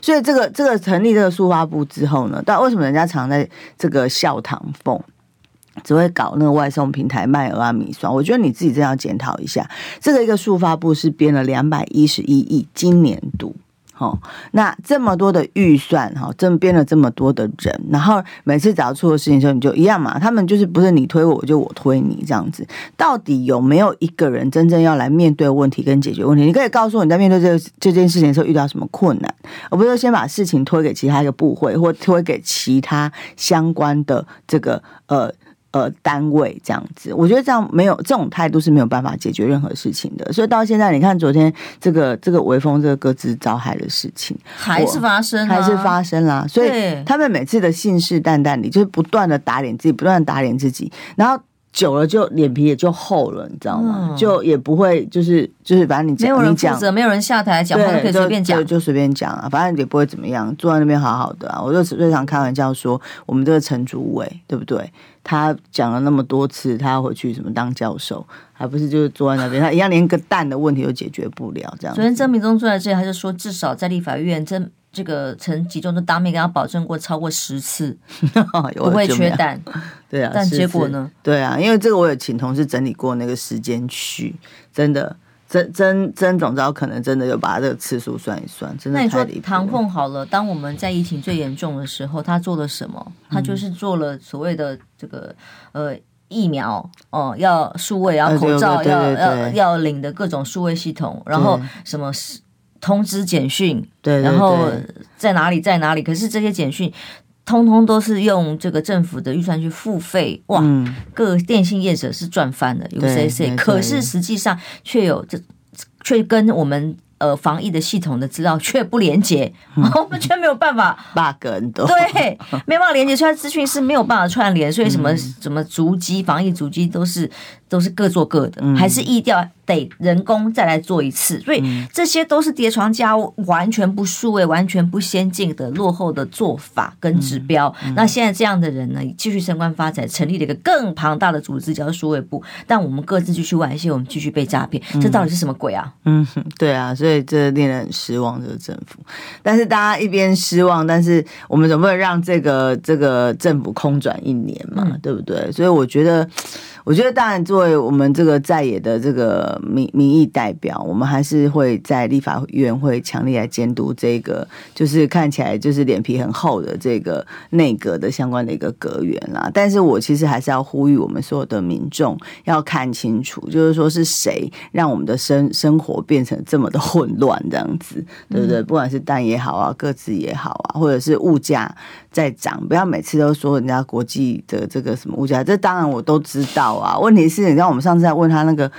Speaker 2: 所以这个这个成立这个数发部之后呢，但为什么人家常在这个笑堂凤只会搞那个外送平台卖蚵仔米酸？我觉得你自己真要检讨一下，这个一个数发部是编了两百一十一亿今年度。哦，那这么多的预算哈，这么编了这么多的人，然后每次只要出了事情的时候，你就一样嘛。他们就是不是你推我，就我推你这样子。到底有没有一个人真正要来面对问题跟解决问题？你可以告诉我你在面对这这件事情的时候遇到什么困难，而不是先把事情推给其他一个部会，或推给其他相关的这个呃。呃，单位这样子，我觉得这样没有这种态度是没有办法解决任何事情的。所以到现在，你看昨天这个这个微风这个各自遭害的事情，
Speaker 1: 还是发生，
Speaker 2: 还是发生啦。所以他们每次的信誓旦旦里，就是不断的打脸自己，不断的打脸自己，然后。久了就脸皮也就厚了，你知道吗？嗯、就也不会就是就是，反正你讲，没有人负责，
Speaker 1: 没有人下台讲话都可以随便讲，
Speaker 2: 就随便讲啊，反正也不会怎么样，坐在那边好好的啊。我就最常开玩笑说，我们这个陈主委对不对？他讲了那么多次，他要回去什么当教授，还不是就是坐在那边，他一样连个蛋的问题都解决不了，这样。昨天
Speaker 1: 曾明忠坐在这里，他就说，至少在立法院真。这个曾集中都当面跟他保证过超过十次，不会缺蛋。
Speaker 2: 对啊，
Speaker 1: 但结果呢？
Speaker 2: 对啊，因为这个我有请同事整理过那个时间序，真的，曾曾曾总招可能真的有把这个次数算一算，真的。那你说
Speaker 1: 唐凤好了，当我们在疫情最严重的时候，他做了什么？他就是做了所谓的这个呃疫苗哦、呃，要数位，要口罩，要要要领的各种数位系统，然后什么是。通知简讯，对，然后在哪里在哪里？可是这些简讯通通都是用这个政府的预算去付费，哇！嗯、各电信业者是赚翻了，有谁谁？可是实际上却有这，却跟我们。呃，防疫的系统的资料却不连接，嗯、我们却没有办法
Speaker 2: bug 很多，
Speaker 1: 对，没办法连接出来，资讯是没有办法串联，所以什么、嗯、什么足迹、防疫足迹都是都是各做各的，嗯、还是意调得人工再来做一次，所以这些都是叠床架屋，完全不数位、完全不先进的落后的做法跟指标。那现在这样的人呢，继续升官发财，成立了一个更庞大的组织叫数位部，但我们各自继续玩一些，我们继续被诈骗，这到底是什么鬼啊？
Speaker 2: 嗯，对啊。所以，这令人很失望，这个政府。但是大家一边失望，但是我们总不能让这个这个政府空转一年嘛，嗯、对不对？所以我觉得。我觉得，当然，作为我们这个在野的这个民民意代表，我们还是会在立法院会强力来监督这个，就是看起来就是脸皮很厚的这个内阁的相关的一个阁员啦。但是我其实还是要呼吁我们所有的民众要看清楚，就是说是谁让我们的生生活变成这么的混乱，这样子，对不对？不管是蛋也好啊，各自也好啊，或者是物价在涨，不要每次都说人家国际的这个什么物价，这当然我都知道。啊，问题是，你知道我们上次在问他那个，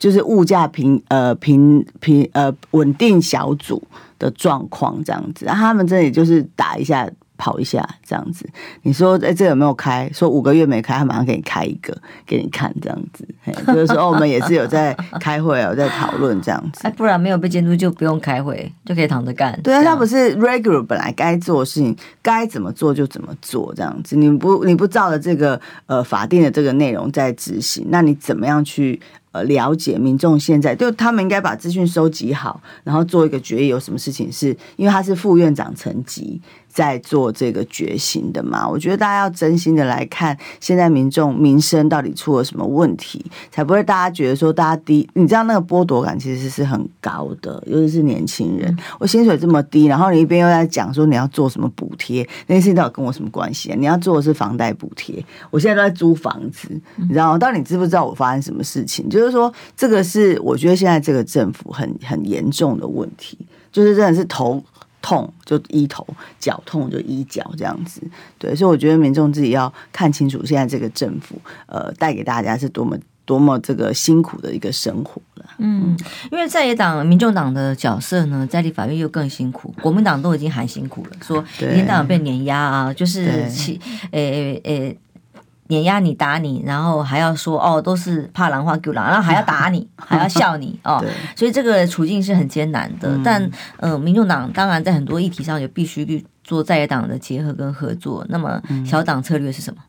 Speaker 2: 就是物价平呃平平呃稳定小组的状况这样子，他们这里就是打一下。跑一下这样子，你说哎，这有没有开？说五个月没开，他马上给你开一个给你看，这样子。就是说，我们也是有在开会，有在讨论这样子。
Speaker 1: 哎，不然没有被监督就不用开会，就可以躺着干。
Speaker 2: 对啊，他不是 regular 本来该做的事情，该怎么做就怎么做这样子。你不你不照着这个呃法定的这个内容在执行，那你怎么样去？呃，了解民众现在，就他们应该把资讯收集好，然后做一个决议。有什么事情是因为他是副院长层级在做这个决心的嘛？我觉得大家要真心的来看，现在民众民生到底出了什么问题，才不会大家觉得说大家低。你知道那个剥夺感其实是很高的，尤其是年轻人。我薪水这么低，然后你一边又在讲说你要做什么补贴，那些事情到底跟我什么关系啊？你要做的是房贷补贴，我现在都在租房子，你知道吗？到底你知不知道我发生什么事情？就。就是说，这个是我觉得现在这个政府很很严重的问题，就是真的是头痛就医头，脚痛就医脚这样子。对，所以我觉得民众自己要看清楚，现在这个政府呃带给大家是多么多么这个辛苦的一个生活了。
Speaker 1: 嗯，因为在野党、民众党的角色呢，在立法院又更辛苦，国民党都已经很辛苦了，说一天到晚被碾压啊，就是起诶诶。碾压你打你，然后还要说哦，都是怕兰花狗狼，然后还要打你，还要笑你哦，所以这个处境是很艰难的。嗯、但嗯、呃，民众党当然在很多议题上也必须去做在野党的结合跟合作。那么小党策略是什么？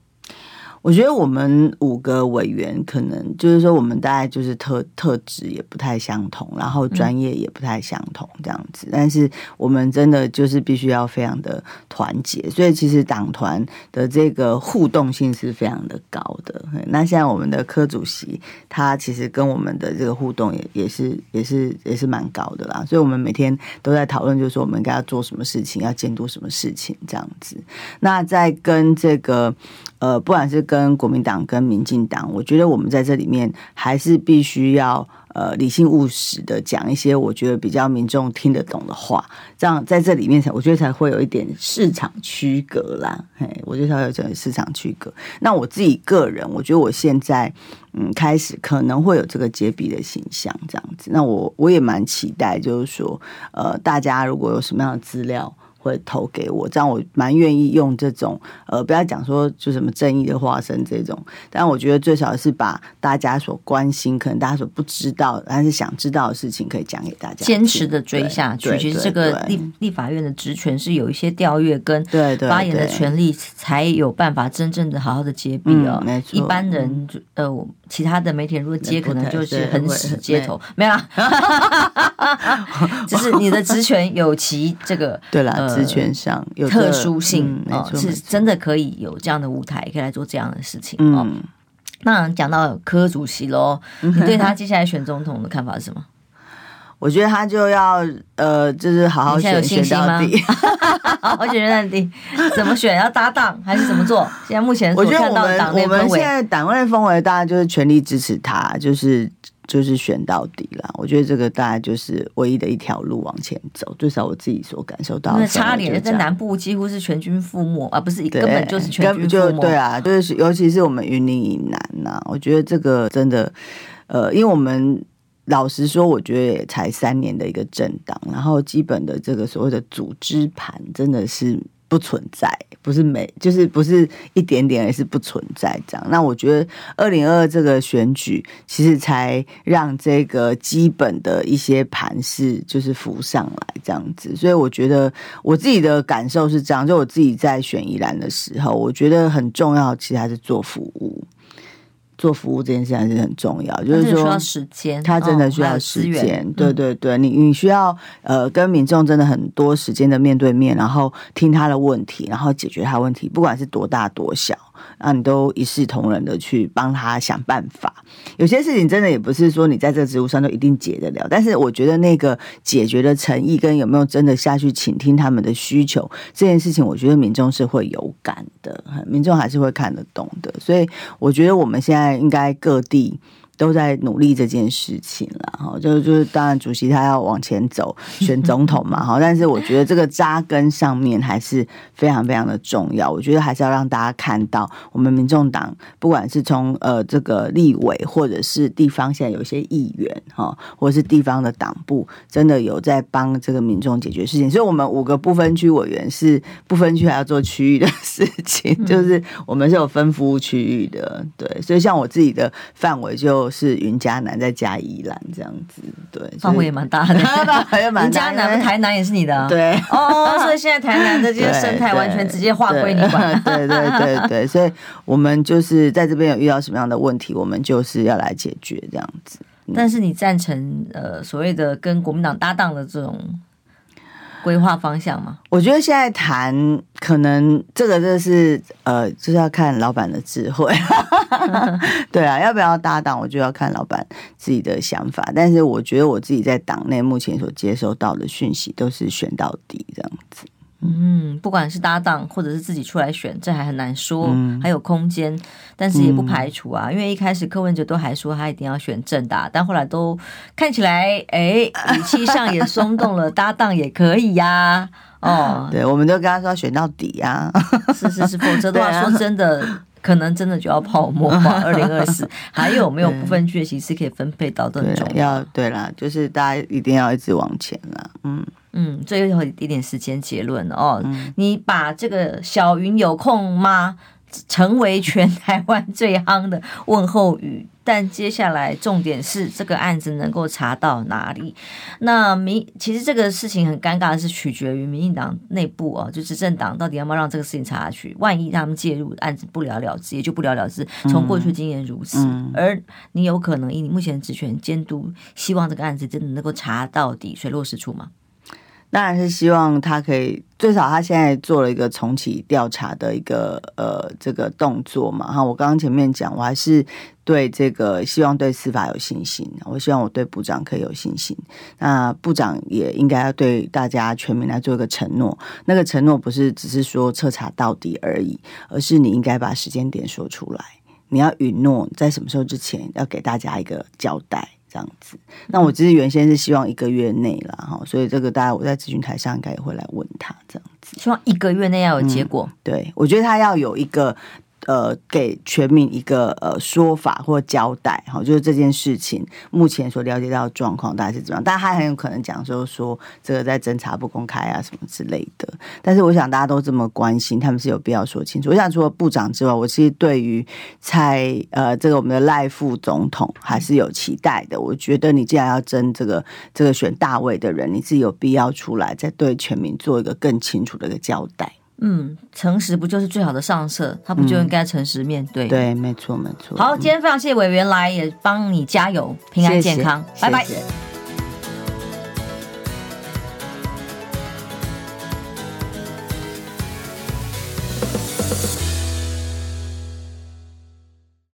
Speaker 2: 我觉得我们五个委员可能就是说，我们大概就是特特质也不太相同，然后专业也不太相同这样子。但是我们真的就是必须要非常的团结，所以其实党团的这个互动性是非常的高的。那现在我们的科主席他其实跟我们的这个互动也也是 也是也是蛮高的啦，所以我们每天都在讨论，就是说我们该要做什么事情，要监督什么事情这样子。那在跟这个呃，不管是跟国民党跟民进党，我觉得我们在这里面还是必须要。呃，理性务实的讲一些我觉得比较民众听得懂的话，这样在这里面才我觉得才会有一点市场区隔啦。嘿，我觉得才会有这市场区隔。那我自己个人，我觉得我现在嗯开始可能会有这个接笔的形象这样子。那我我也蛮期待，就是说呃，大家如果有什么样的资料。会投给我，这样我蛮愿意用这种呃，不要讲说就什么正义的化身这种，但我觉得最少是把大家所关心，可能大家所不知道，但是想知道的事情，可以讲给大家，
Speaker 1: 坚持的追下去。其实这个立立法院的职权是有一些调阅跟发言的权利，才有办法真正的好好的接笔哦。
Speaker 2: 没错，
Speaker 1: 一般人呃，其他的媒体人如果接，可能就是很死街头，没有啦。就是你的职权有其这个
Speaker 2: 对了。职权上有
Speaker 1: 特殊性，哦，
Speaker 2: 嗯、
Speaker 1: 是真的可以有这样的舞台，可以来做这样的事情。嗯、哦，那讲到柯主席喽，你对他接下来选总统的看法是什么？
Speaker 2: 我觉得他就要呃，就是好好选，选到底，
Speaker 1: 好好选到底。怎么选？要搭档还是怎么做？现在目前我觉得我们
Speaker 2: 我们现在党内氛围，大家就是全力支持他，就是。就是选到底了，我觉得这个大概就是唯一的一条路往前走，至少我自己所感受到的。
Speaker 1: 那差点在南部几乎是全军覆没啊，不是根本就是全军覆没。
Speaker 2: 就对啊，就是尤其是我们云林以南呐、啊，我觉得这个真的，呃，因为我们老实说，我觉得也才三年的一个政党，然后基本的这个所谓的组织盘真的是。不存在，不是没，就是不是一点点，而是不存在这样。那我觉得二零二二这个选举，其实才让这个基本的一些盘势就是浮上来这样子。所以我觉得我自己的感受是这样，就我自己在选一栏的时候，我觉得很重要，其实还是做服务。做服务这件事还是很重要，就是说，需要时间，他真的需要时间。对对对，你你需要呃跟民众真的很多时间的面对面，然后听他的问题，然后解决他问题，不管是多大多小。那你都一视同仁的去帮他想办法。有些事情真的也不是说你在这个职务上都一定解得了，但是我觉得那个解决的诚意跟有没有真的下去倾听他们的需求这件事情，我觉得民众是会有感的，民众还是会看得懂的。所以我觉得我们现在应该各地。都在努力这件事情了哈，就就是当然主席他要往前走 选总统嘛哈，但是我觉得这个扎根上面还是非常非常的重要。我觉得还是要让大家看到，我们民众党不管是从呃这个立委或者是地方，现在有一些议员哈，或者是地方的党部，真的有在帮这个民众解决事情。所以，我们五个不分区委员是不分区还要做区域的事情，就是我们是有分服务区域的。对，所以像我自己的范围就。都是云嘉南再加宜兰这样子，对，范围也蛮大的。云嘉南、台南也是你的、啊，对哦。所以现在台南的这些生态完全直接划归你管。对对对对，对，所以我们就是在这边有遇到什么样的问题，我们就是要来解决这样子。但是你赞成呃所谓的跟国民党搭档的这种？规划方向吗？我觉得现在谈可能这个就是呃，就是要看老板的智慧。对啊，要不要搭档，我就要看老板自己的想法。但是我觉得我自己在党内目前所接收到的讯息都是选到底这样子。嗯，不管是搭档或者是自己出来选，这还很难说，嗯、还有空间，但是也不排除啊。嗯、因为一开始柯文哲都还说他一定要选正大，但后来都看起来，哎，语气上也松动了，搭档也可以呀、啊。哦，对，我们都跟他说选到底呀、啊。是是是，否则的话，说真的，可能真的就要泡沫化。二零二四还有没有部分区其实可以分配到的重要？对啦，就是大家一定要一直往前啦。嗯。嗯，最后一点时间结论哦。嗯、你把这个小云有空吗？成为全台湾最夯的问候语。但接下来重点是这个案子能够查到哪里？那民其实这个事情很尴尬的是取决于民进党内部哦，就执政党到底要不要让这个事情查下去？万一他们介入案子不了了之，也就不了了之。从过去经验如此，嗯嗯、而你有可能以你目前职权监督，希望这个案子真的能够查到底，水落石出吗？当然是希望他可以，最少他现在做了一个重启调查的一个呃这个动作嘛。哈，我刚刚前面讲，我还是对这个希望对司法有信心，我希望我对部长可以有信心。那部长也应该要对大家全民来做一个承诺，那个承诺不是只是说彻查到底而已，而是你应该把时间点说出来，你要允诺在什么时候之前要给大家一个交代。这样子，那我其实原先是希望一个月内啦哈，所以这个大家我在咨询台上应该也会来问他这样子，
Speaker 1: 希望一个月内要有结果。
Speaker 2: 嗯，对，我觉得他要有一个。呃，给全民一个呃说法或交代，哈，就是这件事情目前所了解到的状况大概是怎么样？但他很有可能讲说说这个在侦查不公开啊什么之类的。但是我想大家都这么关心，他们是有必要说清楚。我想除了部长之外，我其实对于蔡呃这个我们的赖副总统还是有期待的。我觉得你既然要争这个这个选大位的人，你是有必要出来再对全民做一个更清楚的一个交代。
Speaker 1: 嗯，诚实不就是最好的上策？他不就应该诚实面对？
Speaker 2: 嗯、对，没错，没错。
Speaker 1: 好，今天非常谢谢委员来，也帮你加油，平安健康，谢谢，拜拜。